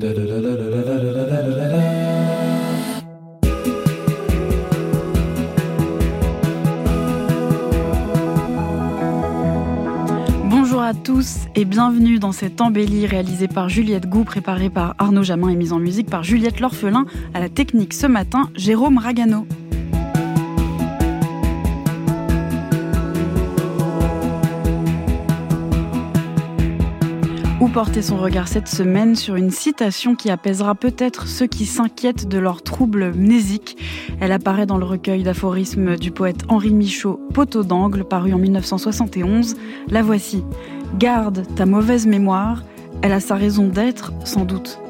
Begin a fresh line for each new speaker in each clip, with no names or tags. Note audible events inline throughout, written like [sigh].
Bonjour à tous et bienvenue dans cette embellie réalisée par Juliette Gou, préparée par Arnaud Jamin et mise en musique par Juliette L'Orphelin. À la technique ce matin, Jérôme Ragano. Porter son regard cette semaine sur une citation qui apaisera peut-être ceux qui s'inquiètent de leurs troubles mnésiques. Elle apparaît dans le recueil d'aphorismes du poète Henri Michaud, Poteau d'angle, paru en 1971. La voici. Garde ta mauvaise mémoire, elle a sa raison d'être, sans doute.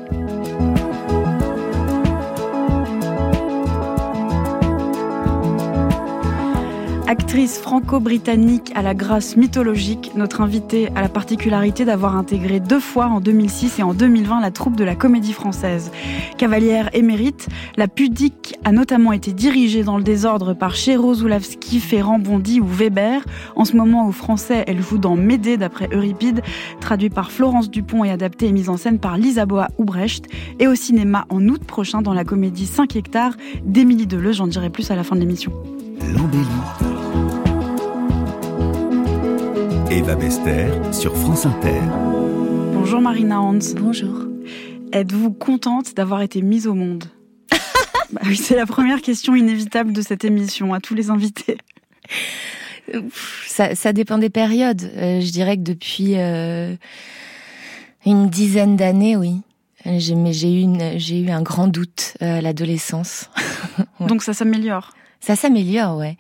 Actrice franco-britannique à la grâce mythologique, notre invitée a la particularité d'avoir intégré deux fois en 2006 et en 2020 la troupe de la comédie française. Cavalière émérite, la pudique a notamment été dirigée dans le désordre par Chéro Zulawski, Ferrand, Bondy ou Weber. En ce moment au français, elle joue dans Médée d'après Euripide, traduit par Florence Dupont et adapté et mise en scène par Lisaboa Brecht. Et au cinéma en août prochain dans la comédie 5 hectares d'Émilie Deleuze. J'en dirai plus à la fin de l'émission.
Eva Bester sur France Inter.
Bonjour Marina Hans.
Bonjour.
Êtes-vous contente d'avoir été mise au monde? [laughs] Bah oui, C'est la première question inévitable de cette émission à tous les invités.
Ça, ça dépend des périodes. Euh, je dirais que depuis euh, une dizaine d'années, oui. J'ai, mais j'ai eu, une, j'ai eu un grand doute euh, à l'adolescence.
ouais. Donc ça s'améliore
Ça s'améliore, ouais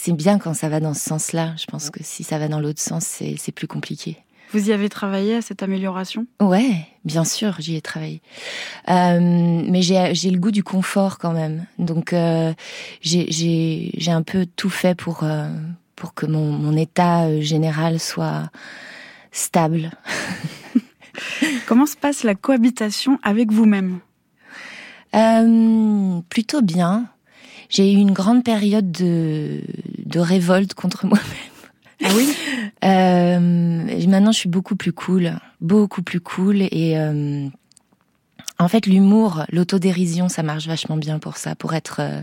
c'est bien quand ça va dans ce sens-là. Je pense que si ça va dans l'autre sens, c'est plus compliqué.
Vous y avez travaillé à cette amélioration?
Ouais, bien sûr, j'y ai travaillé. Euh, mais j'ai le goût du confort quand même. Donc euh, j'ai un peu tout fait pour euh, pour que mon, mon état général soit stable. [laughs]
Comment se passe la cohabitation avec vous-même?
Plutôt bien j'ai eu une grande période de, de révolte contre moi-même.
Ah oui?
Euh, Maintenant, je suis beaucoup plus cool, beaucoup plus cool. Et euh, en fait, l'humour, l'autodérision, ça marche vachement bien pour ça, pour être... Euh,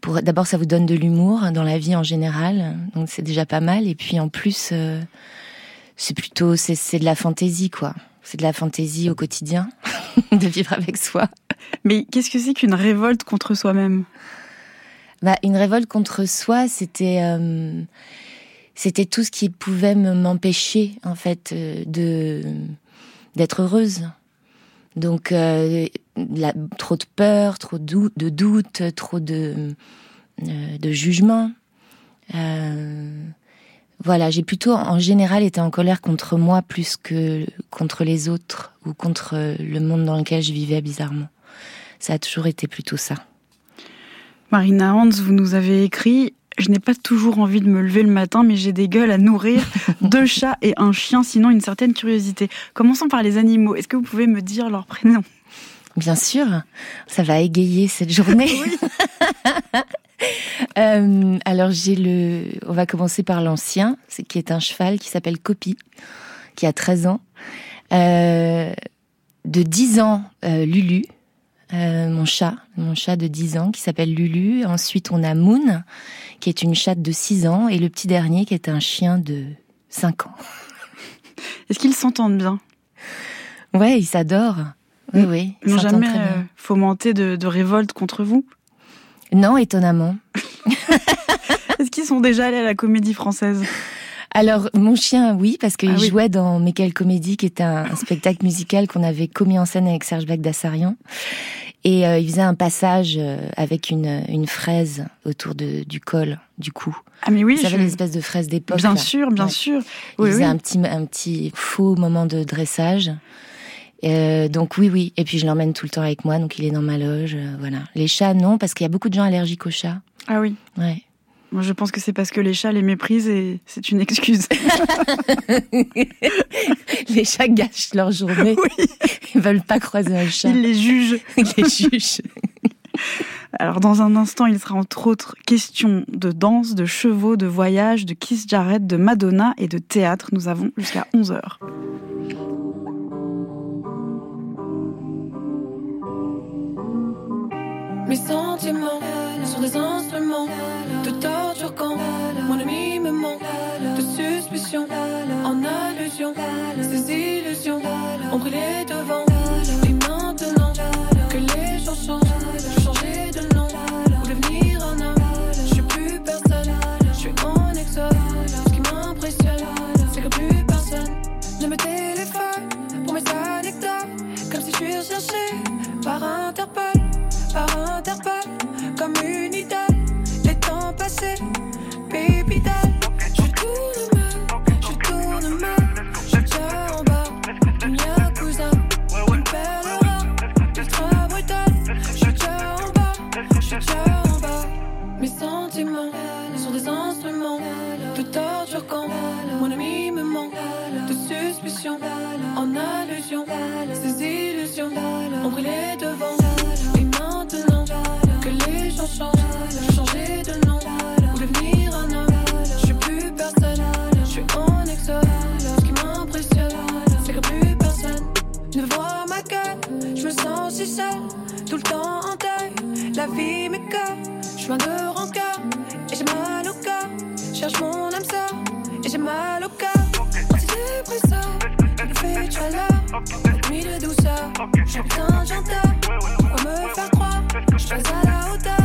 pour D'abord, ça vous donne de l'humour dans la vie en général, donc c'est déjà pas mal. Et puis en plus, euh, c'est plutôt... C'est de la fantaisie, quoi. C'est de la fantaisie au quotidien, [laughs] de vivre avec soi.
Mais qu'est-ce que c'est qu'une révolte contre soi-même
bah, Une révolte contre soi, c'était euh, c'était tout ce qui pouvait m'empêcher en fait euh, de d'être heureuse. Donc euh, la, trop de peur, trop de, de doute, trop de euh, de jugement. Euh, voilà, j'ai plutôt en général été en colère contre moi plus que contre les autres ou contre le monde dans lequel je vivais bizarrement. Ça a toujours été plutôt ça.
Marina Hans, vous nous avez écrit je n'ai pas toujours envie de me lever le matin, mais j'ai des gueules à nourrir, [laughs] deux chats et un chien, sinon une certaine curiosité. Commençons par les animaux. Est-ce que vous pouvez me dire leur prénom?
Bien sûr, ça va égayer cette journée. [laughs] [laughs] euh, alors j'ai le, on va commencer par l'ancien, qui est un cheval qui s'appelle Copy, qui a 13 ans. Euh, de 10 ans, euh, Lulu, mon chat, mon chat de 10 ans qui s'appelle Lulu. Ensuite, on a Moon, qui est une chatte de 6 ans, et le petit dernier qui est un chien de 5 ans. [laughs]
Est-ce qu'ils s'entendent bien?
Ouais, ils s'adorent. Oui, oui.
Ils n'ont jamais fomenté de, de, révolte contre vous?
Non, étonnamment. [laughs]
Est-ce qu'ils sont déjà allés à la comédie française?
Alors, mon chien, oui, parce qu'il ah oui. jouait dans Mécal Comédie, qui est un, un [laughs] spectacle musical qu'on avait commis en scène avec Serge Bagdassarian. Et euh, il faisait un passage euh, avec une, une fraise autour de, du col, du cou.
Ah mais oui,
savez je... l'espèce de fraise d'époque.
Bien là. sûr, bien ouais. sûr.
Il faisait oui. un petit un petit faux moment de dressage. Euh, donc oui, oui. Et puis je l'emmène tout le temps avec moi, donc il est dans ma loge. Euh, voilà. Les chats, non, parce qu'il y a beaucoup de gens allergiques aux chats.
Ah oui.
Ouais.
Moi, je pense que c'est parce que les chats les méprisent et c'est une excuse. [laughs]
les chats gâchent leur journée.
Oui.
Ils veulent pas croiser un chat.
Ils les jugent. [laughs]
Ils les jugent. [laughs]
Alors, dans un instant, il sera entre autres question de danse, de chevaux, de voyage, de Kiss Jarrett, de Madonna et de théâtre. Nous avons jusqu'à 11h.
Mes sentiments sont des instruments de torture quand mon ami me manque de suspicion en allusion. Ces illusions ont brûlé devant. Et maintenant que les gens changent, j'ai changé de nom ou devenir un homme. Je suis plus personne, je suis en exode. Ce qui m'impressionne, c'est que plus personne ne me téléphone pour mes anecdotes. Comme si je suis recherché par Interpol, par Interpol, comme une idole. Les temps passés, baby doll. Je tourne mal, je tourne mal. Je déjà en bas, une yakuza, une perle ultra brutale. Je déjà en bas, je déjà en bas. Mes sentiments sont des instruments de torture quand mon ami me manque de suspicion en allusion. Ces illusions ont brûlé devant. J'ai changé de nom ou devenir un homme. Je suis plus personne, je suis en exode. Ce qui m'impressionne, c'est que plus personne ne voit ma gueule. Je me sens si seule, tout le temps en deuil. La vie m'écoeure, je suis de rancœur et j'ai mal au cœur. Cherche mon âme sœur et j'ai mal au cœur. Antidépresseur, il fait chaleur, nuit de douceur. Je suis putain chanteur, pourquoi me faire croire Je suis à la hauteur,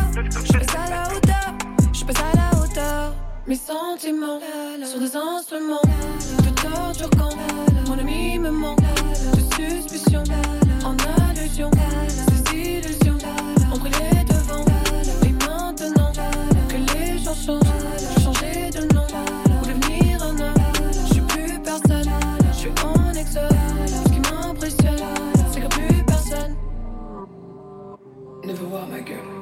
Mes sentiments sont des instruments de torture quand mon ami me manque de suspicion en allusion. Ces illusions ont brûlé devant. Et maintenant que les gens changent, j'ai changé de nom ou devenir un homme. Je suis plus personne, je suis en exode. Ce qui m'impressionne, c'est que plus personne ne veut voir ma gueule.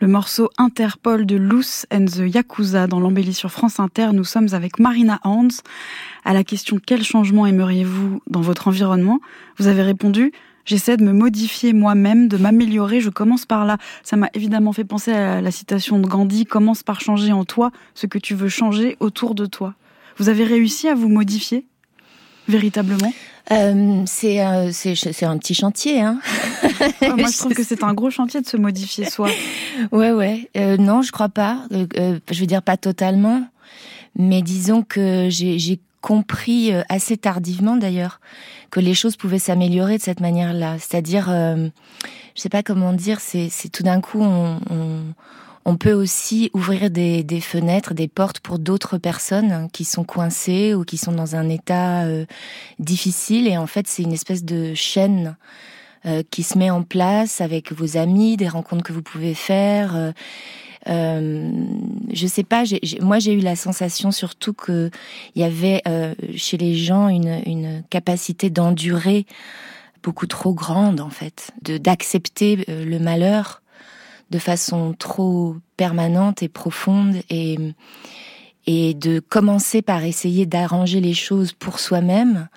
Le morceau Interpol de Loose and the Yakuza dans l'embellie sur France Inter. Nous sommes avec Marina Hans. À la question quel changement aimeriez-vous dans votre environnement? Vous avez répondu J'essaie de me modifier moi-même, de m'améliorer, je commence par là. Ça m'a évidemment fait penser à la citation de Gandhi, commence par changer en toi ce que tu veux changer autour de toi. Vous avez réussi à vous modifier Véritablement?
Euh, c'est euh, c'est c'est un petit chantier, hein.
Ah, Moi, je [laughs] trouve que c'est un gros chantier de se modifier soi. [laughs]
Ouais, ouais. Euh, non, je crois pas. Euh, euh, je veux dire pas totalement, mais disons que j'ai j'ai compris assez tardivement d'ailleurs que les choses pouvaient s'améliorer de cette manière-là. C'est-à-dire, euh, je sais pas comment dire, c'est c'est tout d'un coup on, on on peut aussi ouvrir des, des fenêtres, des portes pour d'autres personnes qui sont coincées ou qui sont dans un état euh, difficile. Et en fait, c'est une espèce de chaîne euh, qui se met en place avec vos amis, des rencontres que vous pouvez faire. Euh, euh, je sais pas. moi, j'ai eu la sensation surtout que il y avait euh, chez les gens une, une capacité d'endurer beaucoup trop grande en fait, de d'accepter euh, le malheur de façon trop permanente et profonde et et de commencer par essayer d'arranger les choses pour soi-même.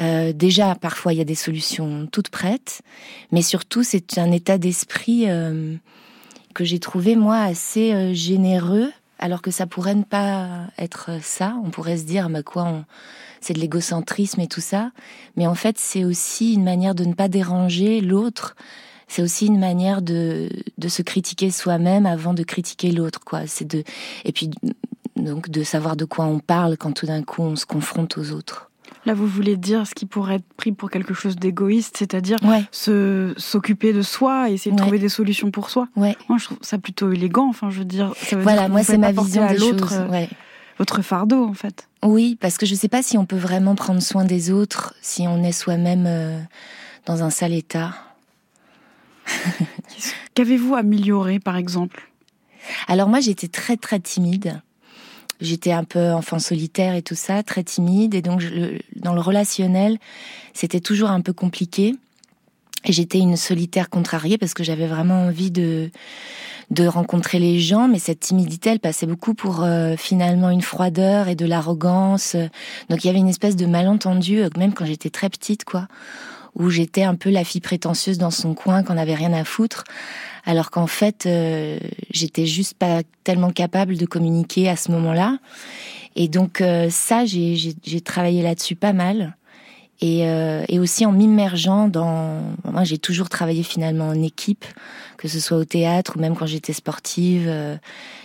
Euh, déjà, parfois, il y a des solutions toutes prêtes, mais surtout, c'est un état d'esprit euh, que j'ai trouvé, moi, assez euh, généreux, alors que ça pourrait ne pas être ça. On pourrait se dire, bah quoi, on- c'est de l'égocentrisme et tout ça. Mais en fait, c'est aussi une manière de ne pas déranger l'autre. C'est aussi une manière de, de se critiquer soi-même avant de critiquer l'autre, quoi. C'est de, et puis, donc, de savoir de quoi on parle quand tout d'un coup on se confronte aux autres.
Là, vous voulez dire ce qui pourrait être pris pour quelque chose d'égoïste, c'est-à-dire
Ouais,
se s'occuper de soi et essayer de
Ouais.
trouver des solutions pour soi.
ouais.
Moi, je trouve ça plutôt élégant. Enfin, je veux dire, ça veut dire
Voilà,
que
moi c'est ma vision
à
des
l'autre
choses.
euh, votre fardeau, en fait.
Oui, parce que je sais pas si on peut vraiment prendre soin des autres si on est soi-même euh, dans un sale état. [laughs]
Qu'avez-vous amélioré, par exemple?
Alors moi j'étais très très timide. J'étais un peu enfant solitaire et tout ça, très timide et donc dans le relationnel, c'était toujours un peu compliqué. Et j'étais une solitaire contrariée parce que j'avais vraiment envie de de rencontrer les gens, mais cette timidité, elle passait beaucoup pour euh, finalement une froideur et de l'arrogance. Donc il y avait une espèce de malentendu, euh, même quand j'étais très petite, quoi, où j'étais un peu la fille prétentieuse dans son coin, qu'on n'avait rien à foutre, alors qu'en fait, euh, j'étais juste pas tellement capable de communiquer à ce moment-là. Et donc euh, ça, j'ai travaillé là-dessus pas mal. Et, euh, et, aussi en m'immergeant dans... Moi, j'ai toujours travaillé finalement en équipe, que ce soit au théâtre ou même quand j'étais sportive. Euh,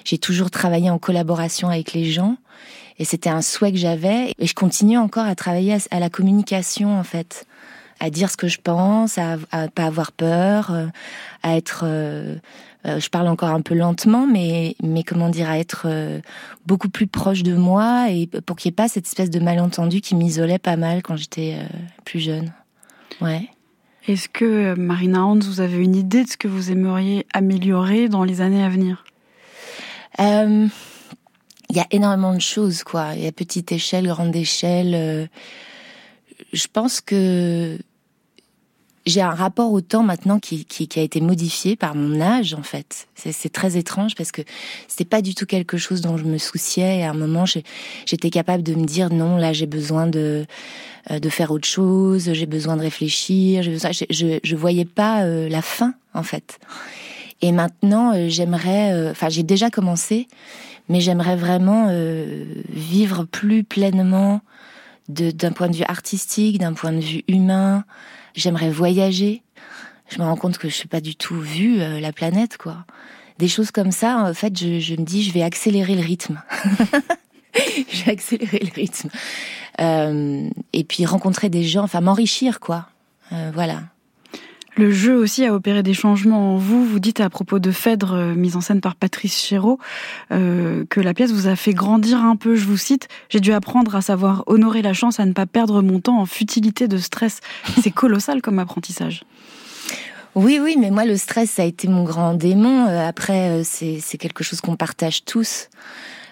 j'ai toujours travaillé en collaboration avec les gens. Et c'était un souhait que j'avais. Et je continue encore à travailler à, la communication, en fait. À dire ce que je pense, à, à pas avoir peur, euh, à être euh, je parle encore un peu lentement, mais, mais comment dire, à être euh, beaucoup plus proche de moi et pour qu'il n'y ait pas cette espèce de malentendu qui m'isolait pas mal quand j'étais euh, plus jeune. Ouais.
Est-ce que, Marina Hans, vous avez une idée de ce que vous aimeriez améliorer dans les années à venir?
Il y a énormément de choses, quoi. Il y a petite échelle, grande échelle. je pense que j'ai un rapport au temps maintenant qui, qui, qui, a été modifié par mon âge en fait. C'est très étrange parce que c'était pas du tout quelque chose dont je me souciais. Et à un moment, j'étais capable de me dire non, là j'ai besoin de euh, de faire autre chose, j'ai besoin de réfléchir. Besoin, je, je, voyais pas euh, la fin en fait. Et maintenant, euh, j'aimerais, enfin j'ai déjà commencé, mais j'aimerais vraiment vivre plus pleinement d'un point de vue artistique, d'un point de vue humain. J'aimerais voyager. Je me rends compte que je suis pas du tout vue euh, la planète, quoi. Des choses comme ça, en fait, je, je me dis, je vais accélérer le rythme. [laughs] je vais accélérer le rythme. Euh, et puis rencontrer des gens, enfin m'enrichir, quoi. Euh, voilà.
Le jeu aussi a opéré des changements en vous. Vous dites à propos de Phèdre, euh, mise en scène par Patrice Chéreau, euh, que la pièce vous a fait grandir un peu. Je vous cite, j'ai dû apprendre à savoir honorer la chance, à ne pas perdre mon temps en futilité de stress. C'est colossal comme apprentissage.
Oui, oui, mais moi, le stress, ça a été mon grand démon. Euh, après, c'est quelque chose qu'on partage tous.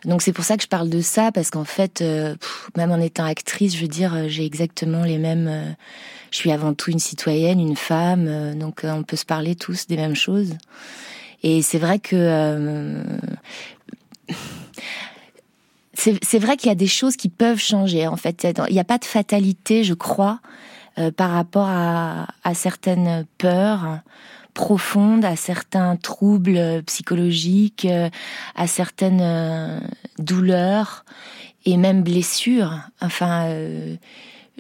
Donc c'est pour ça que je parle de ça, parce qu'en fait, même en étant actrice, je veux dire, j'ai exactement les mêmes je suis avant tout une citoyenne, une femme, euh, donc euh, on peut se parler tous des mêmes choses. Et c'est vrai que euh, c'est vrai qu'il y a des choses qui peuvent changer. En fait, il n'y a pas de fatalité, je crois, par rapport à, à, certaines peurs profondes, à certains troubles psychologiques, à certaines douleurs et même blessures. Enfin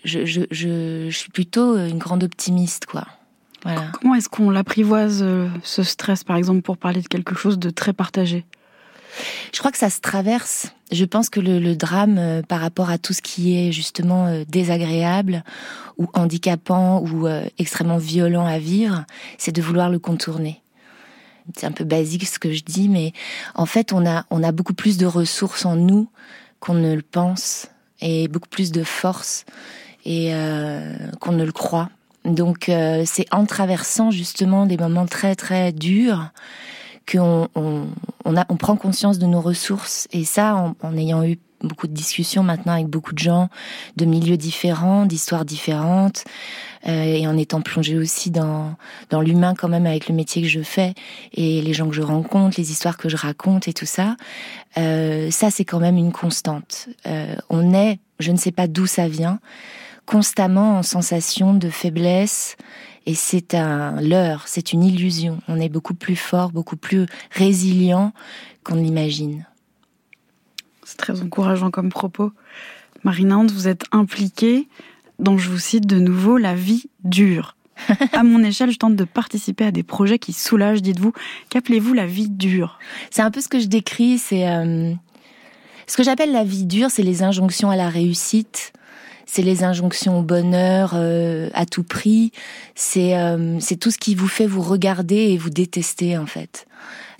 je, je, je, je, suis plutôt une grande optimiste, quoi.
Voilà. Comment est-ce qu'on l'apprivoise, euh, ce stress, par exemple, pour parler de quelque chose de très partagé?
Je crois que ça se traverse. Je pense que le, drame, euh, par rapport à tout ce qui est justement euh, désagréable ou handicapant ou extrêmement violent à vivre, c'est de vouloir le contourner. C'est un peu basique ce que je dis, mais en fait, on a, on a beaucoup plus de ressources en nous qu'on ne le pense et beaucoup plus de force et euh, qu'on ne le croit. Donc euh, c'est en traversant justement des moments très très durs qu'on on, on, on prend conscience de nos ressources et ça en, en ayant eu beaucoup de discussions maintenant avec beaucoup de gens de milieux différents, d'histoires différentes, euh, et en étant plongée aussi dans dans l'humain quand même avec le métier que je fais et les gens que je rencontre, les histoires que je raconte et tout ça. Euh, ça c'est quand même une constante. Euh, on est, je ne sais pas d'où ça vient, constamment en sensation de faiblesse. Et c'est un leurre, c'est une illusion. On est beaucoup plus fort, beaucoup plus résilient qu'on l'imagine.
C'est très encourageant comme propos. Marina vous êtes impliquée dans, je vous cite de nouveau, la vie dure. [laughs] à mon échelle, je tente de participer à des projets qui soulagent, dites-vous. Qu'appelez-vous la vie dure?
C'est un peu ce que je décris, c'est... Euh, ce que j'appelle la vie dure, c'est les injonctions à la réussite, c'est les injonctions au bonheur euh, à tout prix, c'est euh, c'est tout ce qui vous fait vous regarder et vous détester en fait.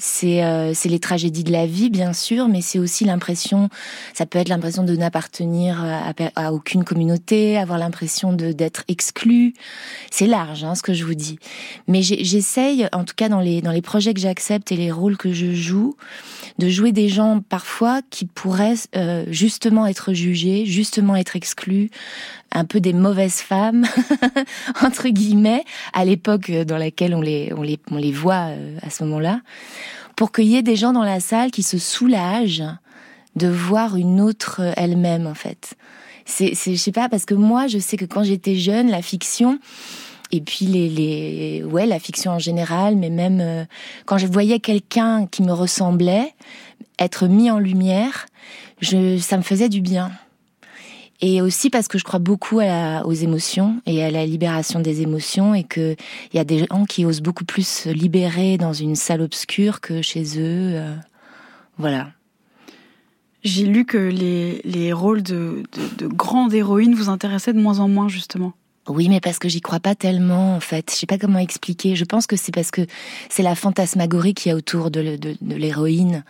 C'est euh, les tragédies de la vie, bien sûr, mais c'est aussi l'impression, ça peut être l'impression de n'appartenir à, à, aucune communauté, avoir l'impression d'être exclu. C'est large, hein, ce que je vous dis. Mais j'essaye, en tout cas dans les dans les projets que j'accepte et les rôles que je joue, de jouer des gens parfois qui pourraient euh, justement être jugés, justement être exclus, un peu des mauvaises femmes [laughs] entre guillemets à l'époque dans laquelle on les on les on les voit euh, à ce moment-là pour qu'il y ait des gens dans la salle qui se soulagent de voir une autre elle-même en fait c'est, je sais pas, parce que moi, je sais que quand j'étais jeune, la fiction, et puis les, les, ouais, la fiction en général, mais même euh, quand je voyais quelqu'un qui me ressemblait être mis en lumière, je, ça me faisait du bien. Et aussi parce que je crois beaucoup à aux émotions et à la libération des émotions et que il y a des gens qui osent beaucoup plus se libérer dans une salle obscure que chez eux. Euh, voilà.
J'ai lu que les, les rôles de, de, de grandes héroïnes vous intéressaient de moins en moins, justement.
Oui, mais parce que j'y crois pas tellement, en fait. Je sais pas comment expliquer. Je pense que c'est parce que c'est la fantasmagorie qui y a autour de, de, de l'héroïne,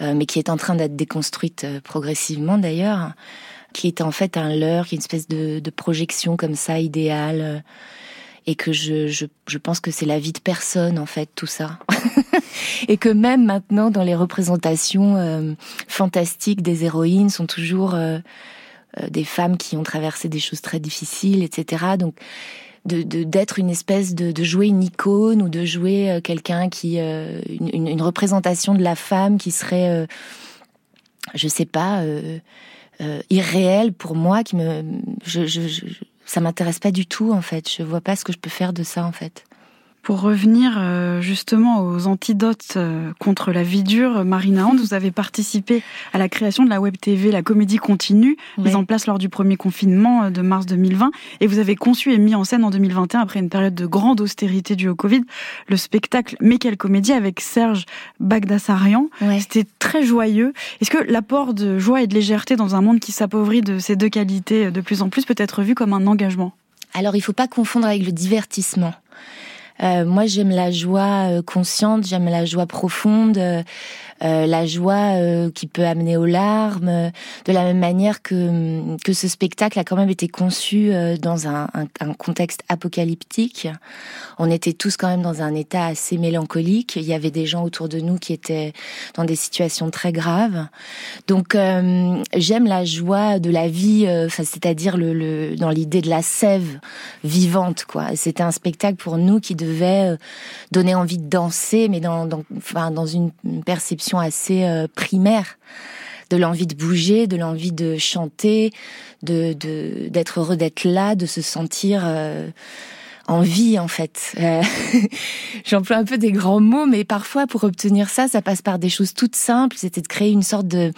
euh, mais qui est en train d'être déconstruite euh, progressivement d'ailleurs, qui est en fait un leurre, qui est une espèce de, projection comme ça, idéale. Euh, et que je, je, pense que c'est la vie de personne en fait tout ça [laughs] et que même maintenant dans les représentations euh, fantastiques des héroïnes sont toujours euh, des femmes qui ont traversé des choses très difficiles etc donc d'être une espèce de, de jouer une icône ou de jouer quelqu'un qui une, une, représentation de la femme qui serait je sais pas irréelle pour moi qui me je, je, je ça m'intéresse pas du tout en fait. Je vois pas ce que je peux faire de ça en fait.
Pour revenir euh, justement aux antidotes euh, contre la vie dure, Marina Hand, vous avez participé à la création de la web TV La Comédie Continue, mise en place lors du premier confinement euh, de mars 2020, et vous avez conçu et mis en scène en 2021, après une période de grande austérité due au Covid, le spectacle Mais quelle comédie avec Serge Bagdasarian. C'était très joyeux. Est-ce que l'apport de joie et de légèreté dans un monde qui s'appauvrit de ces deux qualités de plus en plus peut être vu comme un engagement?
Alors il ne faut pas confondre avec le divertissement. Euh, moi, j'aime la joie euh, consciente, j'aime la joie profonde. Euh, euh, la joie euh, qui peut amener aux larmes, de la même manière que que ce spectacle a quand même été conçu euh, dans un, un, contexte apocalyptique. On était tous quand même dans un état assez mélancolique. Il y avait des gens autour de nous qui étaient dans des situations très graves. Donc j'aime la joie de la vie, enfin c'est-à-dire le, le, dans l'idée de la sève vivante quoi. C'était un spectacle pour nous qui devait donner envie de danser, mais dans, dans, enfin, dans une perception assez euh, primaire de l'envie de bouger, de l'envie de chanter, de d'être heureux d'être là, de se sentir euh, en vie en fait. Euh, [laughs] j'emploie un peu des grands mots, mais parfois pour obtenir ça, ça passe par des choses toutes simples. C'était de créer une sorte de,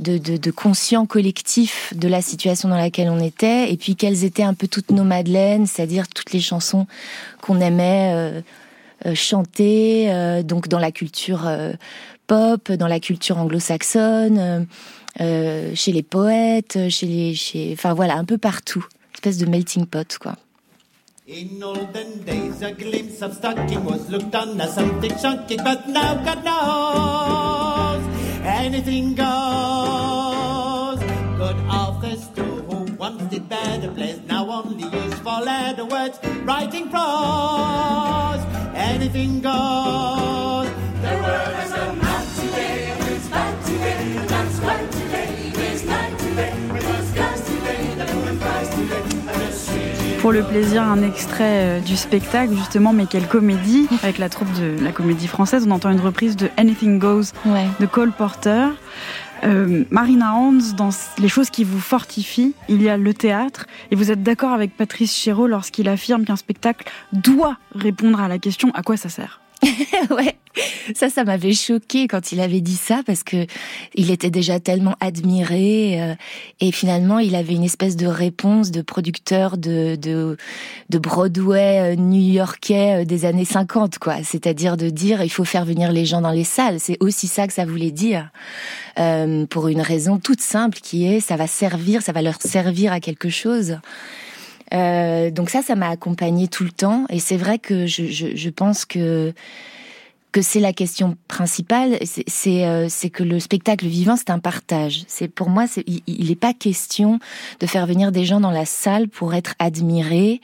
de, de, de conscient collectif de la situation dans laquelle on était, et puis quelles étaient un peu toutes nos madeleines, c'est-à-dire toutes les chansons qu'on aimait. chanter donc dans la culture pop, dans la culture anglo-saxonne, euh, euh, chez les poètes, chez les, chez, enfin voilà, un peu partout, une espèce de melting pot, quoi. In olden days, a glimpse of stocking was looked on as something shocking, but now God knows anything goes. Good authors too, who once did better plays, now only use for letter words, writing prose. Anything goes. The world has a
Pour le plaisir, un extrait euh, du spectacle, justement, mais quelle comédie, avec la troupe de la comédie française. On entend une reprise de Anything Goes de Cole Porter. Euh, Marina Hans, dans les choses qui vous fortifient, il y a le théâtre. Et vous êtes d'accord avec Patrice Chéreau lorsqu'il affirme qu'un spectacle doit répondre à la question à quoi ça sert? [laughs]
ouais, ça, ça m'avait choqué quand il avait dit ça parce que il était déjà tellement admiré euh, et finalement il avait une espèce de réponse de producteur de de, de Broadway euh, new-yorkais euh, des années 50 quoi. C'est-à-dire de dire il faut faire venir les gens dans les salles. C'est aussi ça que ça voulait dire euh, pour une raison toute simple qui est ça va servir, ça va leur servir à quelque chose. Euh, donc ça, ça m'a accompagnée tout le temps. Et c'est vrai que je, je, je, pense que que c'est la question principale. C'est euh, que le spectacle vivant, c'est un partage. C'est pour moi, il n'est pas question de faire venir des gens dans la salle pour être admirés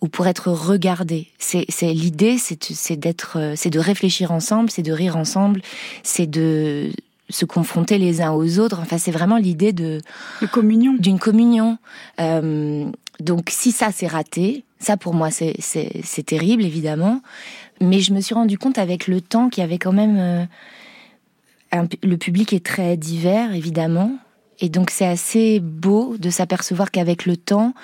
ou pour être regardés. C'est l'idée, c'est d'être, euh, c'est de réfléchir ensemble, c'est de rire ensemble, c'est de se confronter les uns aux autres. Enfin, c'est vraiment l'idée de,
de communion,
d'une communion. Euh, donc si ça s'est raté, ça pour moi c'est terrible évidemment, mais je me suis rendu compte avec le temps qu'il y avait quand même euh, le public est très divers évidemment Et donc c'est assez beau de s'apercevoir qu'avec le temps,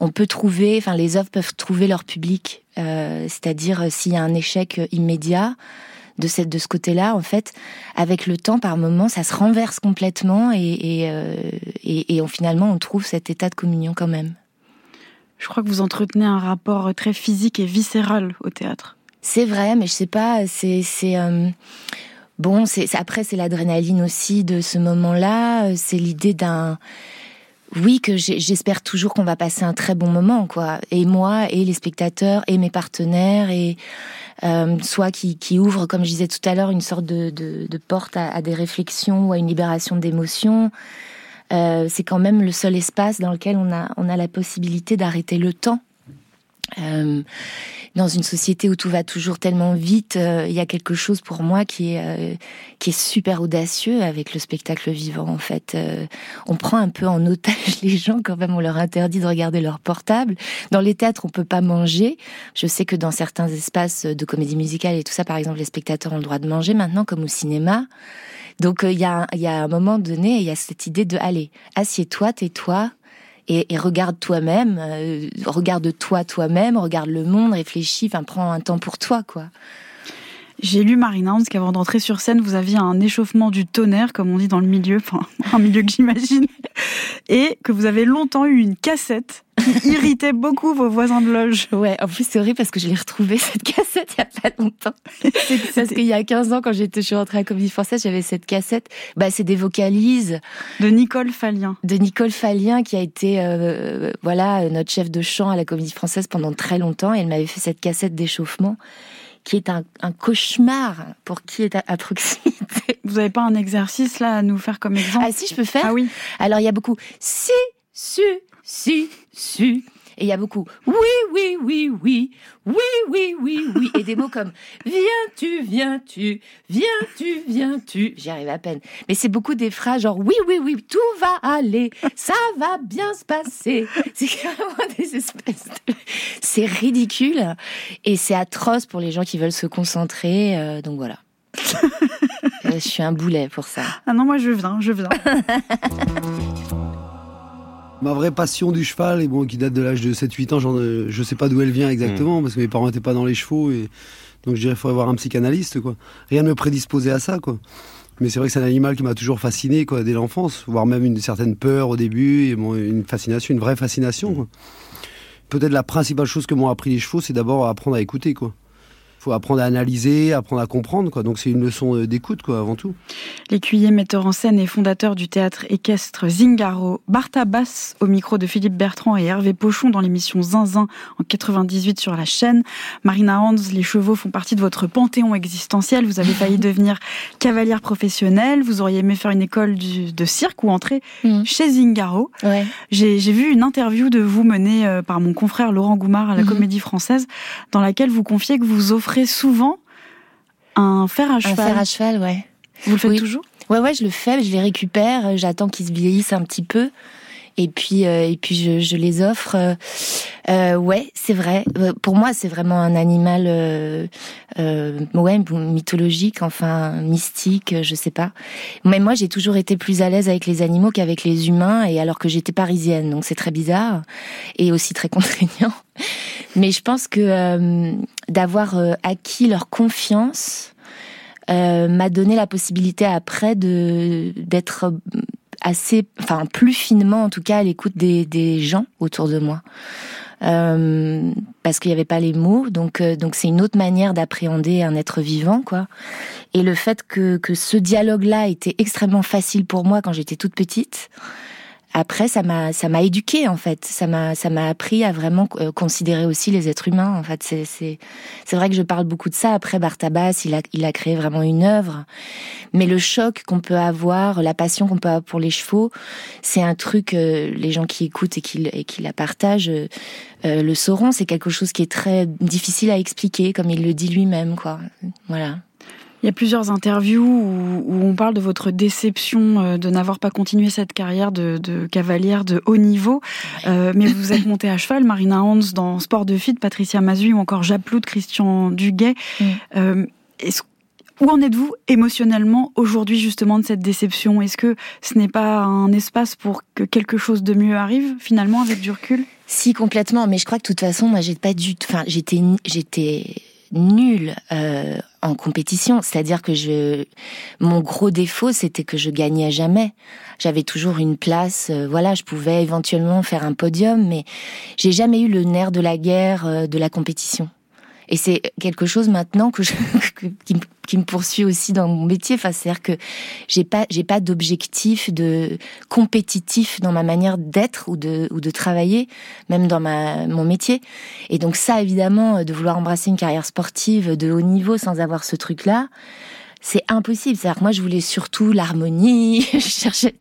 on peut trouver, enfin les œuvres peuvent trouver leur public. Euh, c'est-à-dire euh, s'il y a un échec immédiat de cette de ce côté-là, en fait, avec le temps, par moment, ça se renverse complètement et, et, euh, et, et finalement on trouve cet état de communion quand même.
Je crois que vous entretenez un rapport très physique et viscéral au théâtre.
C'est vrai, mais je sais pas, c'est c'est euh, bon, c'est après c'est l'adrénaline aussi de ce moment-là, c'est l'idée d'un oui que j'espère toujours qu'on va passer un très bon moment quoi, et moi et les spectateurs et mes partenaires et euh, soit qui, qui ouvre, comme je disais tout à l'heure, une sorte de, de, de porte à, à, des réflexions ou à une libération d'émotions. Euh, c'est quand même le seul espace dans lequel on a, on a la possibilité d'arrêter le temps. Euh, dans une société où tout va toujours tellement vite, euh, il y a quelque chose pour moi qui est euh, qui est super audacieux avec le spectacle vivant. En fait, euh, on prend un peu en otage [laughs] les gens quand même. On leur interdit de regarder leur portable. Dans les théâtres, on peut pas manger. Je sais que dans certains espaces de comédie musicale et tout ça, par exemple, les spectateurs ont le droit de manger maintenant, comme au cinéma. Donc il y a il y a un moment donné, il y a cette idée de allez, assieds-toi, tais-toi et, et regarde toi-même, euh, regarde-toi toi-même, regarde le monde, réfléchis, enfin prends un temps pour toi, quoi.
J'ai lu Marina Hans qu'avant d'entrer sur scène, vous aviez un échauffement du tonnerre, comme on dit dans le milieu, enfin [laughs] un milieu que j'imagine, et que vous avez longtemps eu une cassette qui [laughs] irritait beaucoup vos voisins de loge.
Ouais, en plus c'est horrible parce que je l'ai retrouvée [laughs] cette cassette il y a pas longtemps. parce qu'il y a 15 ans quand j'étais je suis rentrée à la Comédie Française, j'avais cette cassette. Bah c'est des vocalises
de Nicole Fallien.
De Nicole Fallien qui a été euh, voilà notre chef de chant à la Comédie Française pendant très longtemps et elle m'avait fait cette cassette d'échauffement qui est un, un, cauchemar pour qui est à, à proximité. [laughs]
Vous n'avez pas un exercice là à nous faire comme exemple
Ah si, je peux faire.
Ah oui.
Alors il y a beaucoup si, su, si, su. Et il y a beaucoup oui, oui, oui, oui, oui, oui, oui, oui. Et des mots comme viens-tu, viens-tu, viens-tu, viens-tu. J'y arrive à peine. Mais c'est beaucoup des phrases genre oui, oui, oui, tout va aller, ça va bien se passer. C'est vraiment des espèces de... C'est ridicule et c'est atroce pour les gens qui veulent se concentrer. Euh, donc voilà. [laughs] je suis un boulet pour ça.
Ah non, moi je viens, je viens. [laughs]
Ma vraie passion du cheval, et bon, qui date de l'âge de 7-8 ans, genre, je sais pas d'où elle vient exactement, mmh. parce que mes parents n'étaient pas dans les chevaux, et donc je dirais qu'il faut avoir un psychanalyste, quoi. Rien ne me prédisposait à ça, quoi. Mais c'est vrai que c'est un animal qui m'a toujours fasciné, quoi, dès l'enfance, voire même une certaine peur au début, et bon, une fascination, une vraie fascination, quoi. Peut-être la principale chose que m'ont appris les chevaux, c'est d'abord apprendre à écouter, quoi faut apprendre à analyser, apprendre à comprendre, quoi. Donc c'est une leçon d'écoute, quoi, avant tout.
L'écuyer, metteur en scène et fondateur du théâtre équestre Zingaro, Bartha Bass au micro de Philippe Bertrand et Hervé Pochon dans l'émission Zinzin en 98 sur la chaîne. Marina Hans, les chevaux font partie de votre panthéon existentiel. Vous avez failli [laughs] devenir cavalière professionnelle. Vous auriez aimé faire une école du, de cirque ou entrer mmh. chez Zingaro.
Ouais.
J'ai vu une interview de vous menée euh, par mon confrère Laurent Goumard à la mmh. Comédie Française, dans laquelle vous confiez que vous offrez souvent un fer à cheval.
Un fer à cheval, ouais.
Vous le faites oui. toujours?
Ouais, ouais, je le fais, je les récupère, j'attends qu'ils se vieillissent un petit peu. Et puis, euh, et puis je, je les offre. Euh, ouais, c'est vrai. Pour moi, c'est vraiment un animal, euh, ouais, mythologique, enfin mystique, je sais pas. Mais moi, j'ai toujours été plus à l'aise avec les animaux qu'avec les humains, et alors que j'étais parisienne, donc c'est très bizarre et aussi très [laughs] contraignant. Mais je pense que euh, d'avoir euh, acquis leur confiance euh, m'a donné la possibilité après de d'être assez, enfin plus finement en tout cas à l'écoute des, des gens autour de moi. Euh, parce qu'il n'y avait pas les mots, donc euh, donc c'est une autre manière d'appréhender un être vivant, quoi. Et le fait que que ce dialogue-là était extrêmement facile pour moi quand j'étais toute petite, après ça m'a ça m'a éduqué en fait. Ça m'a ça m'a appris à vraiment euh, considérer aussi les êtres humains en fait. C'est c'est c'est vrai que je parle beaucoup de ça. Après Bartabas il a il a créé vraiment une œuvre. Mais le choc qu'on peut avoir la passion qu'on peut avoir pour les chevaux c'est un truc euh, les gens qui écoutent et qui et qui la partagent euh, le sauront. C'est quelque chose qui est très difficile à expliquer comme il le dit lui-même quoi. Voilà
il y a plusieurs interviews où, où, on parle de votre déception euh, de n'avoir pas continué cette carrière de, de cavalière de haut niveau. Euh, mais vous êtes montée à cheval, Marina Hans dans Sport de Fit, Patricia Mazui ou encore Japlout, Christian Duguay. Mm. Euh, Où en êtes-vous émotionnellement aujourd'hui justement de cette déception? Est-ce que ce n'est pas un espace pour que quelque chose de mieux arrive finalement avec du recul?
Si complètement, mais je crois que de toute façon, moi j'ai pas du, enfin j'étais j'étais nulle euh, en compétition, c'est-à-dire que je, mon gros défaut c'était que je gagnais jamais. J'avais toujours une place, euh, voilà, je pouvais éventuellement faire un podium, mais j'ai jamais eu le nerf de la guerre euh, de la compétition. Et c'est quelque chose maintenant que je, [laughs] qui, qui, me poursuit aussi dans mon métier. Enfin, c'est-à-dire que j'ai pas, j'ai pas d'objectif de compétitif dans ma manière d'être ou de, ou de travailler, même dans ma, mon métier. Et donc ça, évidemment, de vouloir embrasser une carrière sportive de haut niveau sans avoir ce truc-là, c'est impossible. C'est-à-dire moi, je voulais surtout l'harmonie. [laughs] je cherchais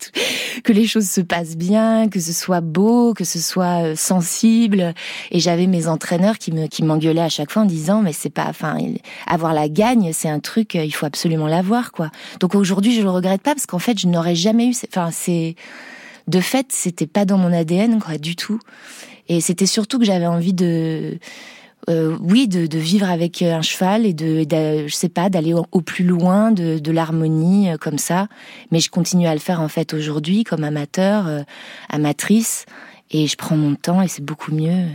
que les choses se passent bien, que ce soit beau, que ce soit euh, sensible. Et j'avais mes entraîneurs qui me qui m'engueulaient à chaque fois en disant mais c'est pas, enfin, avoir la gagne, c'est un truc, euh, il faut absolument l'avoir, quoi. Donc aujourd'hui, je le regrette pas parce qu'en fait, je n'aurais jamais eu. Enfin, c'est de fait, c'était pas dans mon ADN, quoi, du tout. Et c'était surtout que j'avais envie de euh, oui, de, vivre avec un cheval et de, je sais pas, d'aller au, plus loin de, l'harmonie euh, comme ça. Mais je continue à le faire en fait aujourd'hui comme amateur, euh, amatrice, et je prends mon temps et c'est beaucoup mieux.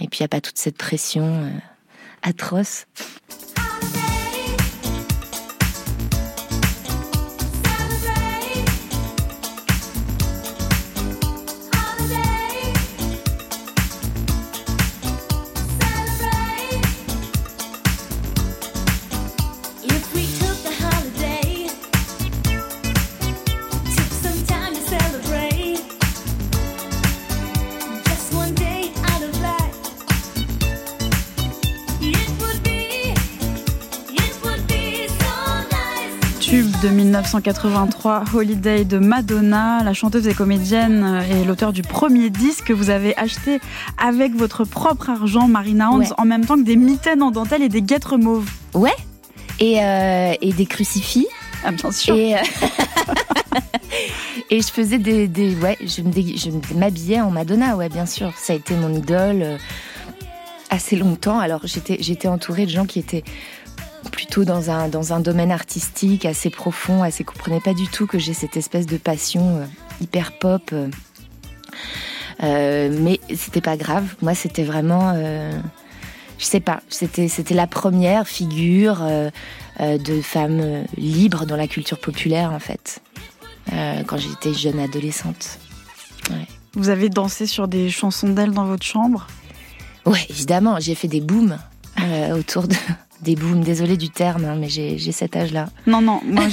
Et puis il y a pas toute cette pression atroce.
1983, Holiday de Madonna, la chanteuse et comédienne euh, et l'auteur du premier disque que vous avez acheté avec votre propre argent, Marina Hans, en même temps que des mitaines en dentelle et des guêtres mauves.
Ouais, et, euh, et des crucifix.
Ah, bien sûr.
Et, euh, [laughs] et je faisais des, des ouais, je m'habillais en Madonna, ouais, bien sûr. Ça a été mon idole assez longtemps. Alors j'étais, j'étais entourée de gens qui étaient plutôt dans un, dans un domaine artistique assez profond, assez comprenait pas du tout que j'ai cette espèce de passion euh, hyper pop. Euh, euh, mais c'était pas grave. Moi, c'était vraiment, je sais pas, c'était c'était la première figure de femme libre dans la culture populaire en fait, quand j'étais jeune adolescente.
Vous avez dansé sur des chansons d'elle dans votre chambre?
Ouais, évidemment. J'ai fait des booms autour de des booms. Désolée du terme, hein, mais j'ai cet âge-là.
Non, non, moi,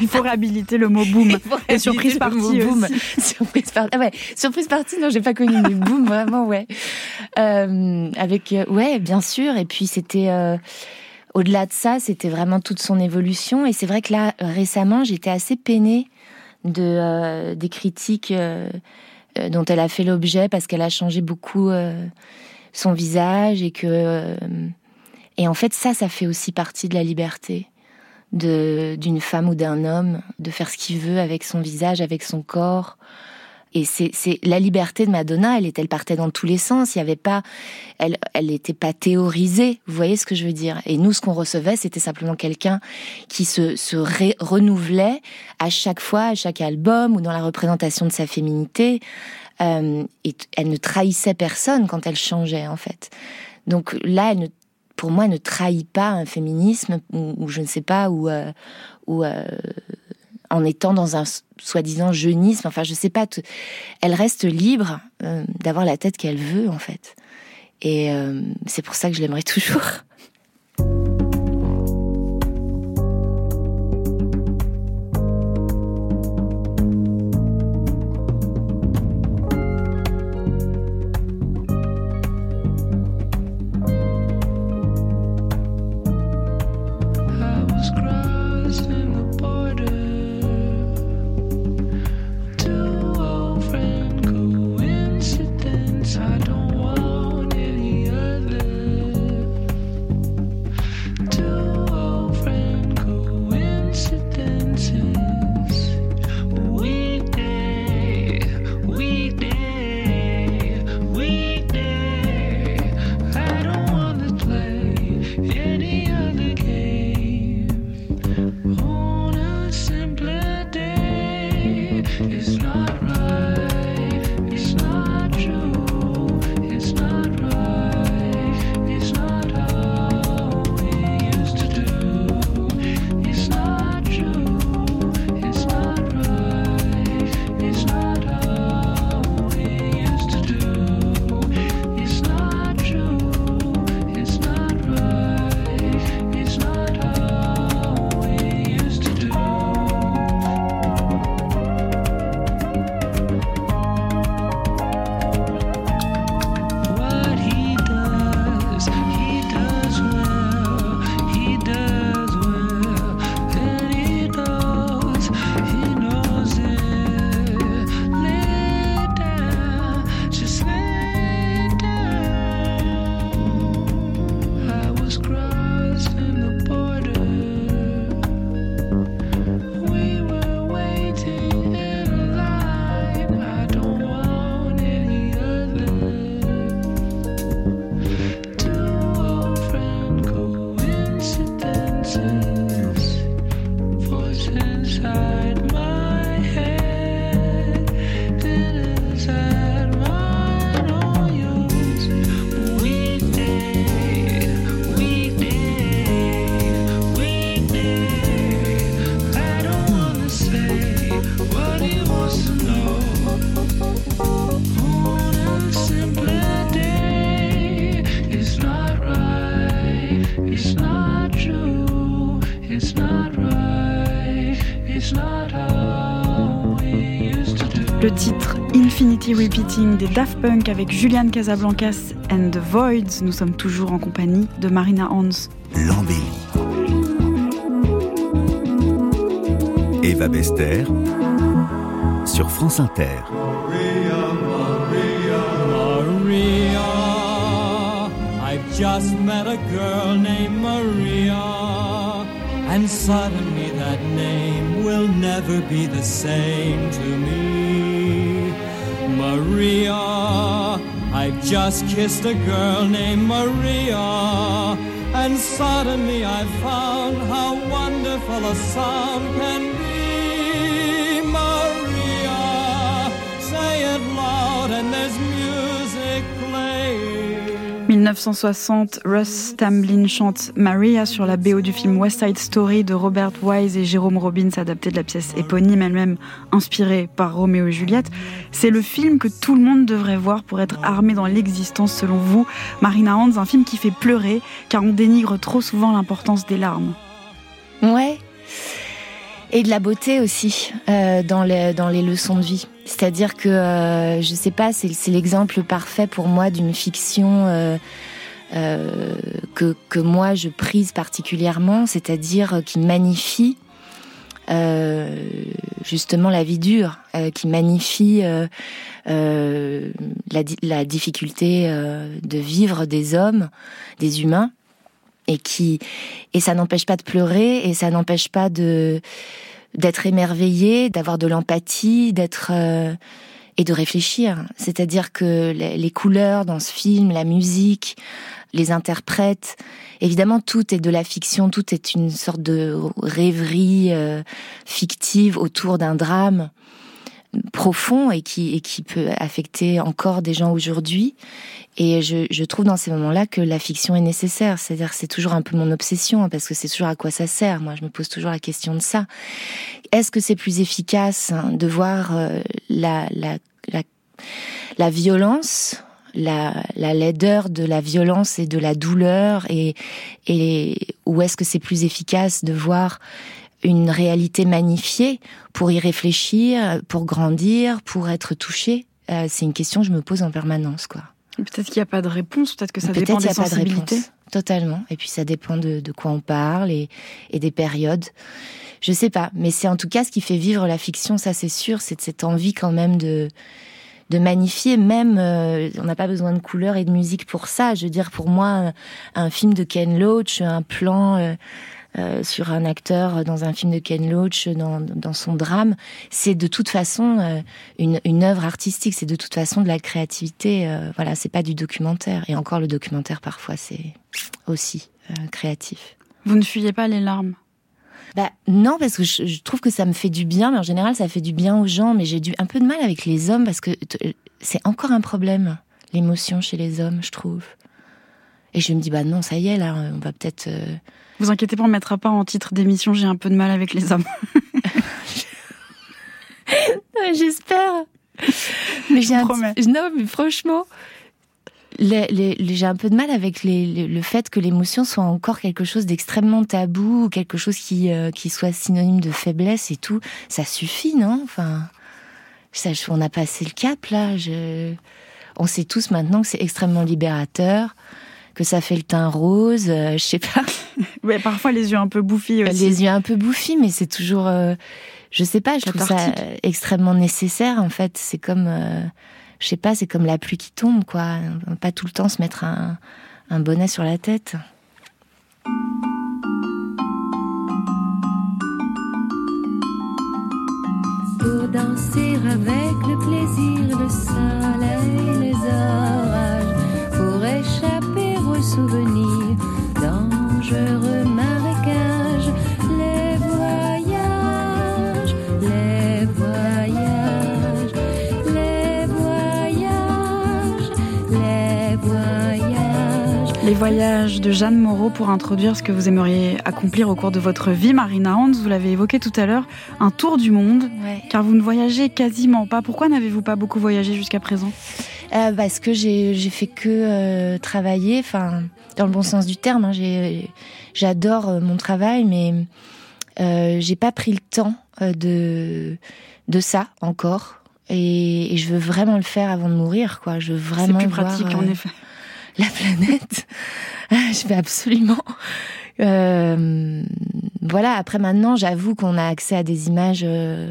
il faut réhabiliter le mot [laughs] boom. Et surprise partie boom. [laughs]
Surprise partie. Ah ouais, surprise partie. Non, j'ai pas connu les boom, vraiment, ouais. Euh, avec, euh, ouais, bien sûr. Et puis c'était. Euh, au-delà de ça, c'était vraiment toute son évolution. Et c'est vrai que là, récemment, j'étais assez peinée de des critiques dont elle a fait l'objet parce qu'elle a changé beaucoup son visage et que et en fait, ça, ça fait aussi partie de la liberté d'une femme ou d'un homme de faire ce qu'il veut avec son visage, avec son corps. Et c'est la liberté de Madonna. Elle, elle partait dans tous les sens. Il y avait pas, elle, elle n'était pas théorisée. Vous voyez ce que je veux dire? Et nous, ce qu'on recevait, c'était simplement quelqu'un qui se, se renouvelait à chaque fois, à chaque album ou dans la représentation de sa féminité. Euh, et elle ne trahissait personne quand elle changeait, en fait. Donc là, elle ne pour moi, ne trahit pas un féminisme ou, je ne sais pas, ou, euh, ou euh, en étant dans un soi-disant jeunisme. Enfin, je sais pas. Elle reste libre euh, d'avoir la tête qu'elle veut, en fait. Et c'est pour ça que je l'aimerais [laughs] toujours. Christmas.
Repeating des Daft Punk avec Julian Casablancas and The Voids. Nous sommes toujours en compagnie de Marina Hans.
L'embellie. Eva Bester sur France Inter. Maria, Maria,
Maria. I've just met a girl named Maria. And suddenly that name will never be the same to me. Maria. I've just kissed a girl named Maria. And suddenly I found how wonderful a sound can be.
1960, Russ Tamblyn chante Maria sur la BO du film West Side Story de Robert Wise et Jérôme Robbins, adapté de la pièce éponyme, elle-même inspirée par Roméo et Juliette. C'est le film que tout le monde devrait voir pour être armé dans l'existence, selon vous, Marina Hans, un film qui fait pleurer, car on dénigre trop souvent l'importance des larmes.
Ouais, et de la beauté aussi euh, dans, les, dans les leçons de vie. C'est-à-dire que, euh, je sais pas, c'est l'exemple parfait pour moi d'une fiction euh, euh, que, que moi je prise particulièrement, c'est-à-dire qui magnifie euh, justement la vie dure, euh, qui magnifie euh, la, la, difficulté de vivre des hommes, des humains, et qui et ça n'empêche pas de pleurer et ça n'empêche pas de d'être émerveillé, d'avoir de l'empathie, d'être euh, et de réfléchir. C'est-à-dire que les, couleurs dans ce film, la musique, les interprètes, évidemment tout est de la fiction, tout est une sorte de rêverie euh, fictive autour d'un drame profond et qui, et qui peut affecter encore des gens aujourd'hui. Et je, je, trouve dans ces moments-là que la fiction est nécessaire. C'est-à-dire c'est toujours un peu mon obsession, hein, parce que c'est toujours à quoi ça sert. Moi, je me pose toujours la question de ça. Est-ce que c'est plus efficace hein, de voir euh, la, la, la, violence la, la, laideur de la violence et de la douleur et, et ou est-ce que c'est plus efficace de voir une réalité magnifiée pour y réfléchir, pour grandir, pour être touché euh, C'est une question que je me pose en permanence, quoi.
Peut-être qu'il n'y a pas de réponse, peut-être que ça dépend des sensibilités.
Totalement. Et puis ça dépend de, de quoi on parle et, et, des périodes. Je sais pas, mais c'est en tout cas ce qui fait vivre la fiction, ça c'est sûr, c'est cette envie quand même de de magnifier. Même, euh, on n'a pas besoin de couleurs et de musique pour ça. Je veux dire, pour moi, un film de Ken Loach, un plan. Euh, euh, sur un acteur dans un film de Ken Loach, dans, dans son drame, c'est de toute façon euh, une, une œuvre artistique, c'est de toute façon de la créativité. Euh, voilà, c'est pas du documentaire. Et encore le documentaire parfois c'est aussi créatif.
Vous ne fuyez pas les larmes?
Bah non parce que je, je, trouve que ça me fait du bien, mais en général ça fait du bien aux gens. Mais j'ai du un peu de mal avec les hommes parce que c'est encore un problème l'émotion chez les hommes, je trouve. Et je me dis, bah non, ça y est, là, on va peut-être. Euh,
Vous inquiétez pas, on mettra pas en titre d'émission J'ai un peu de mal avec les hommes. [laughs]
J'espère. Mais j'ai un... Non, mais franchement, j'ai un peu de mal avec le fait que l'émotion soit encore quelque chose d'extrêmement tabou, ou quelque chose qui, euh, qui soit synonyme de faiblesse et tout. Ça suffit, non? Enfin, ça, on a passé le cap là. Je... On sait tous maintenant que c'est extrêmement libérateur, que ça fait le teint rose. Euh, je sais pas. [laughs]
Ouais, parfois les yeux un peu bouffis aussi.
Les yeux un peu bouffis, mais c'est toujours. Euh, je sais pas. Je trouve ça extrêmement nécessaire. En fait, c'est comme je sais pas, c'est comme la pluie qui tombe, quoi. Pas tout le temps se mettre un, un bonnet sur la tête.
Pour danser avec le plaisir, le dangereux.
Les voyages de Jeanne Moreau pour introduire ce que vous aimeriez accomplir au cours de votre vie. Marina Hans, vous l'avez évoqué tout à l'heure, un tour du monde, car vous ne voyagez quasiment pas. Pourquoi n'avez-vous pas beaucoup voyagé jusqu'à présent?
Euh, Parce que j'ai fait que euh, travailler, enfin, dans le bon sens du terme. Hein, j'adore euh, mon travail, mais j'ai pas pris le temps de, de ça encore. Et, et, je veux vraiment le faire avant de mourir, quoi. Je veux vraiment.
C'est plus pratique, en effet [laughs]
la planète. [laughs] je vais absolument. Euh, voilà. Après, maintenant, j'avoue qu'on a accès à des images euh,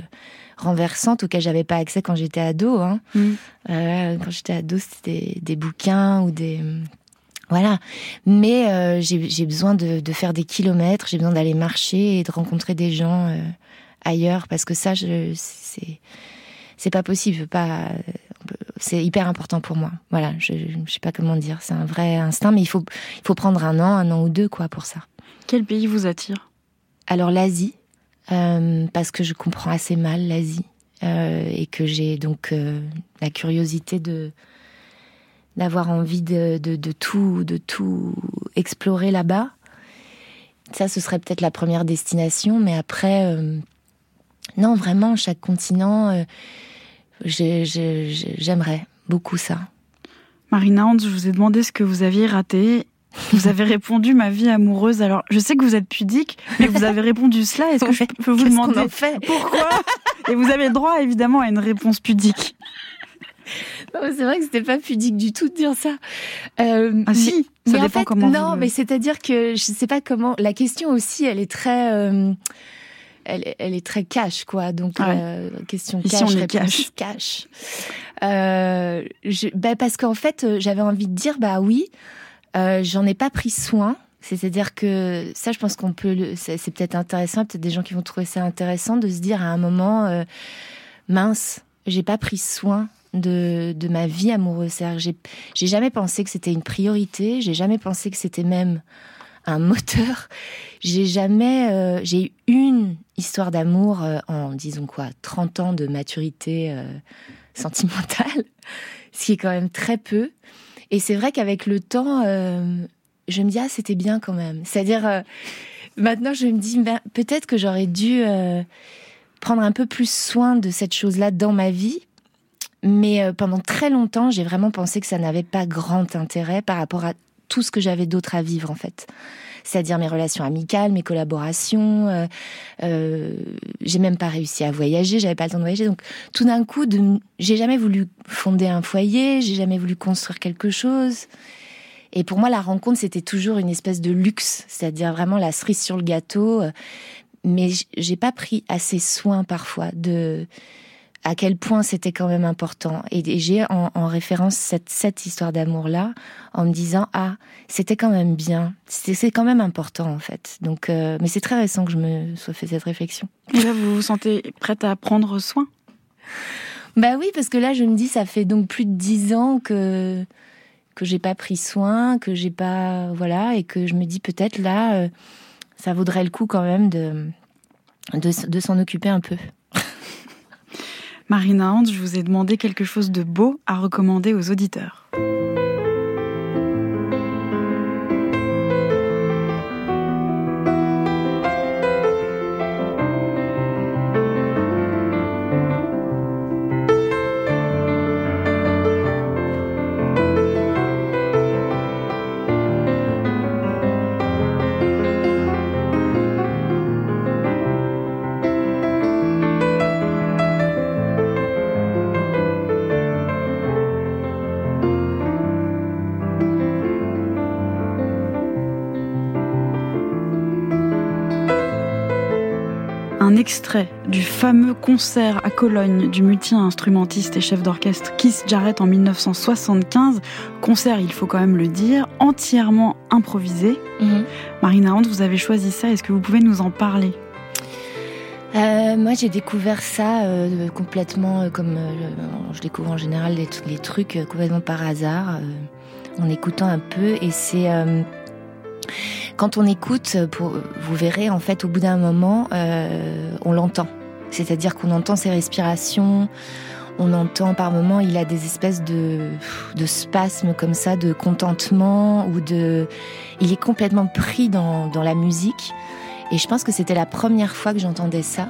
renversantes auxquelles j'avais pas accès quand j'étais ado. Hein. Mm. Euh, quand j'étais ado, c'était des, bouquins ou des voilà. Mais j'ai besoin de, de, faire des kilomètres. J'ai besoin d'aller marcher et de rencontrer des gens ailleurs parce que ça, c'est c'est pas possible. Pas c'est hyper important pour moi. Voilà, je, ne sais pas comment dire, c'est un vrai instinct, mais il faut, il faut prendre un an, un an ou deux, quoi, pour ça.
Quel pays vous attire?
Alors l'Asie, euh, parce que je comprends assez mal l'Asie euh, et que j'ai donc euh, la curiosité de d'avoir envie de, de, de, tout, de tout explorer là-bas. Ça, ce serait peut-être la première destination, mais après, non, vraiment, chaque continent J'aimerais beaucoup ça.
Marina Hans, je vous ai demandé ce que vous aviez raté. Vous [laughs] avez répondu ma vie amoureuse. Alors, je sais que vous êtes pudique, mais vous avez répondu cela. Est-ce que je peux vous demander
fait?
pourquoi? Et vous avez droit évidemment à une réponse pudique. [laughs]
C'est vrai que c'était pas pudique du tout de dire ça.
Euh, ah si, ça dépend comment.
Non, mais c'est-à-dire que je sais pas comment. La question aussi, elle est très. Euh, elle, elle, est très cash, quoi. Donc, euh, question cash,
on est
cash. [laughs] cash. Euh, je, bah parce qu'en fait, j'avais envie de dire, bah oui, j'en ai pas pris soin. C'est-à-dire que ça, je pense qu'on peut, c'est peut-être intéressant, peut-être des gens qui vont trouver ça intéressant de se dire à un moment, euh, mince, j'ai pas pris soin de, de ma vie amoureuse. J'ai jamais pensé que c'était une priorité. J'ai jamais pensé que c'était même un moteur. J'ai jamais, euh, j'ai eu une histoire d'amour euh, en, disons quoi, 30 ans de maturité euh, sentimentale, ce qui est quand même très peu. Et c'est vrai qu'avec le temps, je me dis, ah, c'était bien quand même. C'est-à-dire, maintenant, je me dis, ben, peut-être que j'aurais dû prendre un peu plus soin de cette chose-là dans ma vie. Mais pendant très longtemps, j'ai vraiment pensé que ça n'avait pas grand intérêt par rapport à tout ce que j'avais d'autre à vivre en fait. C'est-à-dire mes relations amicales, mes collaborations. Euh, euh, j'ai même pas réussi à voyager, j'avais pas le temps de voyager. Donc tout d'un coup, j'ai jamais voulu fonder un foyer, j'ai jamais voulu construire quelque chose. Et pour moi, la rencontre, c'était toujours une espèce de luxe, c'est-à-dire vraiment la cerise sur le gâteau. Mais j'ai pas pris assez soin parfois de à quel point c'était quand même important. Et, j'ai en, référence cette, cette histoire d'amour-là en me disant, ah, c'était quand même bien, c'est quand même important en fait. Donc, euh, mais c'est très récent que je me sois fait cette réflexion.
Et là, vous vous sentez prête à prendre soin?
Bah oui, parce que là, je me dis, ça fait donc plus de dix ans que que j'ai pas pris soin, que j'ai pas, voilà, et que je me dis peut-être là, euh, ça vaudrait le coup quand même de, de s'en occuper un peu.
Marina Hans, je vous ai demandé quelque chose de beau à recommander aux auditeurs. Extrait du fameux concert à Cologne du multi-instrumentiste et chef d'orchestre Keith Jarrett en 1975. Concert, il faut quand même le dire, entièrement improvisé.
Mhm.
Marina Hunt, vous avez choisi ça, est-ce que vous pouvez nous en parler?
Euh, moi, j'ai découvert ça euh, complètement euh, comme je découvre en général les, les trucs complètement par hasard, en écoutant un peu. Et c'est quand on écoute, euh, pour, vous verrez en fait, au bout d'un moment, euh, on l'entend. C'est-à-dire qu'on entend ses respirations. On entend par moments, il a des espèces de, de spasmes comme ça, de contentement ou de. Il est complètement pris dans, dans la musique. Et je pense que c'était la première fois que j'entendais ça.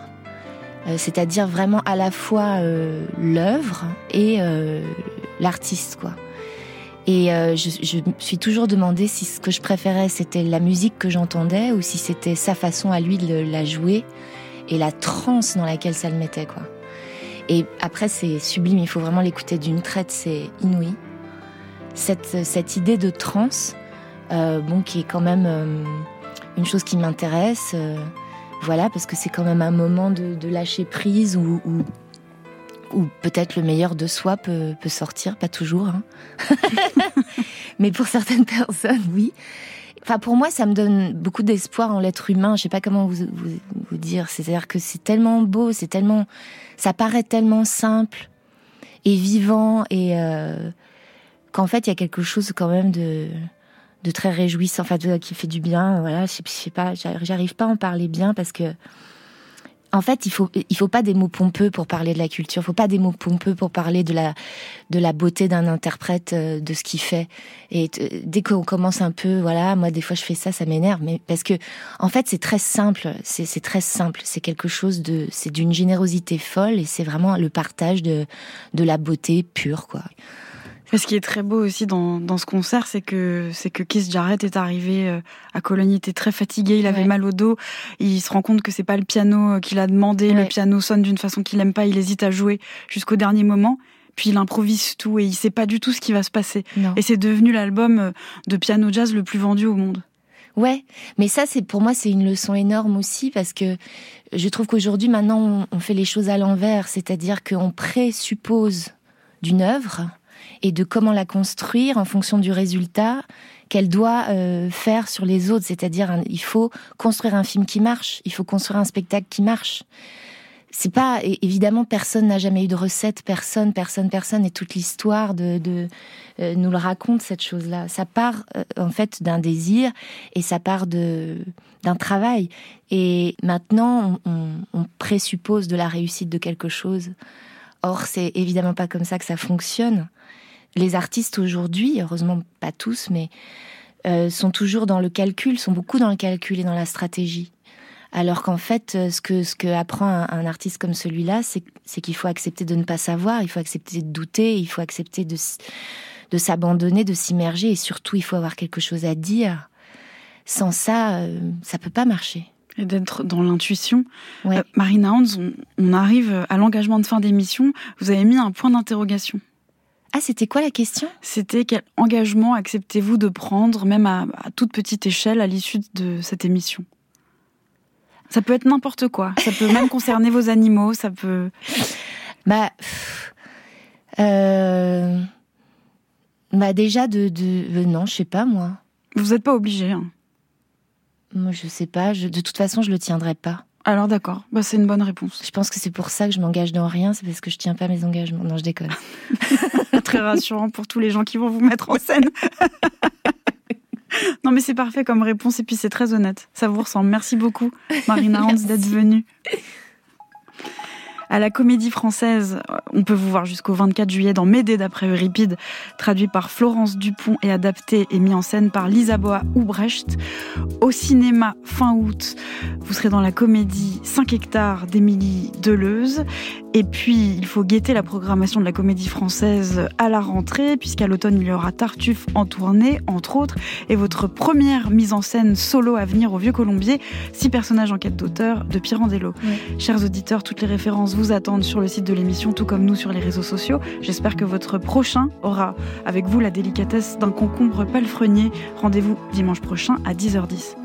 Euh, C'est-à-dire vraiment à la fois euh, l'œuvre et euh, l'artiste, quoi. Et euh, je, je me suis toujours demandé si ce que je préférais c'était la musique que j'entendais ou si c'était sa façon à lui de la jouer et la transe dans laquelle ça le mettait, quoi. Et après, c'est sublime, il faut vraiment l'écouter d'une traite, c'est inouï. Cette, cette idée de transe, euh, bon, qui est quand même euh, une chose qui m'intéresse, euh, voilà, parce que c'est quand même un moment de, de lâcher prise où, où, où peut-être le meilleur de soi peut, sortir, pas toujours, hein. [laughs] mais pour certaines personnes, oui. Enfin, pour moi, ça me donne beaucoup d'espoir en l'être humain. Je sais pas comment vous, dire. C'est-à-dire que c'est tellement beau, c'est tellement, ça paraît tellement simple et vivant et euh, qu'en fait, il y a quelque chose quand même de très réjouissant, enfin, qui fait du bien. Voilà, je sais, pas, j'arrive pas à en parler bien parce que en fait, il faut il faut pas des mots pompeux pour parler de la culture. Il faut pas des mots pompeux pour parler de la de la beauté d'un interprète, euh, de ce qu'il fait. Et t- dès qu'on commence un peu, voilà, moi des fois je fais ça, ça m'énerve, mais parce que en fait c'est très simple, c'est c'est très simple, c'est quelque chose de, c'est d'une générosité folle et c'est vraiment le partage de de la beauté pure, quoi.
Ce qui est très beau aussi dans, dans ce concert, c'est que c'est que Keith Jarrett est arrivé euh, à Cologne, il était très fatigué, il avait
Ouais.
mal au dos, il se rend compte que c'est pas le piano euh, qu'il a demandé, le piano sonne d'une façon qu'il aime pas, il hésite à jouer jusqu'au dernier moment, puis il improvise tout et il sait pas du tout ce qui va se passer.
Non.
Et c'est devenu l'album euh, de piano jazz le plus vendu au monde.
Ouais, mais ça c'est pour moi c'est une leçon énorme aussi parce que je trouve qu'aujourd'hui maintenant on, on fait les choses à l'envers, c'est-à-dire qu'on présuppose d'une œuvre et de comment la construire en fonction du résultat qu'elle doit euh, faire sur les autres, c'est-à-dire il faut construire un film qui marche, il faut construire un spectacle qui marche. C'est pas évidemment personne n'a jamais eu de recette, personne, personne, personne et toute l'histoire euh, nous le raconte cette chose-là. Ça part euh, en fait d'un désir et ça part de d'un travail. Et maintenant, on- on présuppose de la réussite de quelque chose. Or, c'est évidemment pas comme ça que ça fonctionne. Les artistes aujourd'hui, heureusement pas tous, mais euh, sont toujours dans le calcul, sont beaucoup dans le calcul et dans la stratégie. Alors qu'en fait, euh, ce que ce que apprend un, un artiste comme celui-là, c'est qu'il faut accepter de ne pas savoir, il faut accepter de douter, il faut accepter de de s'abandonner, de s'immerger et surtout il faut avoir quelque chose à dire. Sans ça, euh, ça peut pas marcher.
Et d'être dans l'intuition.
Ouais.
Euh, Marina Hans, on, on arrive à l'engagement de fin d'émission. Vous avez mis un point d'interrogation.
Ah, c'était quoi la question?
C'était quel engagement acceptez-vous de prendre, même à, à toute petite échelle, à l'issue de cette émission? Ça peut être n'importe quoi. Ça peut même [laughs] concerner vos animaux. Ça peut.
Bah, euh, bah déjà de, de euh, non, je sais pas moi.
Vous n'êtes pas obligé. hein.
Moi, je sais pas. Je, de toute façon, je le tiendrai pas.
Alors d'accord. Bah, c'est une bonne réponse.
Je pense que c'est pour ça que je m'engage dans rien. C'est parce que je tiens pas mes engagements. Non, je déconne. [laughs]
Très rassurant pour tous les gens qui vont vous mettre en scène. [laughs] non mais c'est parfait comme réponse et puis c'est très honnête. Ça vous ressemble. Merci beaucoup, Marina Hans, d'être venue. À la Comédie Française, on peut vous voir jusqu'au 24 juillet dans Médée d'après Euripide, traduit par Florence Dupont et adapté et mis en scène par Lisa Boa Brecht. Au cinéma, fin août, vous serez dans la comédie 5 hectares d'Émilie Deleuze. Et puis, il faut guetter la programmation de la Comédie Française à la rentrée, puisqu'à l'automne, il y aura Tartuffe en tournée, entre autres, et votre première mise en scène solo à venir au Vieux Colombier, six personnages en quête d'auteur de Pirandello. Chers auditeurs, toutes les références vous attendent sur le site de l'émission, tout comme nous sur les réseaux sociaux. J'espère que votre prochain aura avec vous la délicatesse d'un concombre palefrenier. Rendez-vous dimanche prochain à 10h10.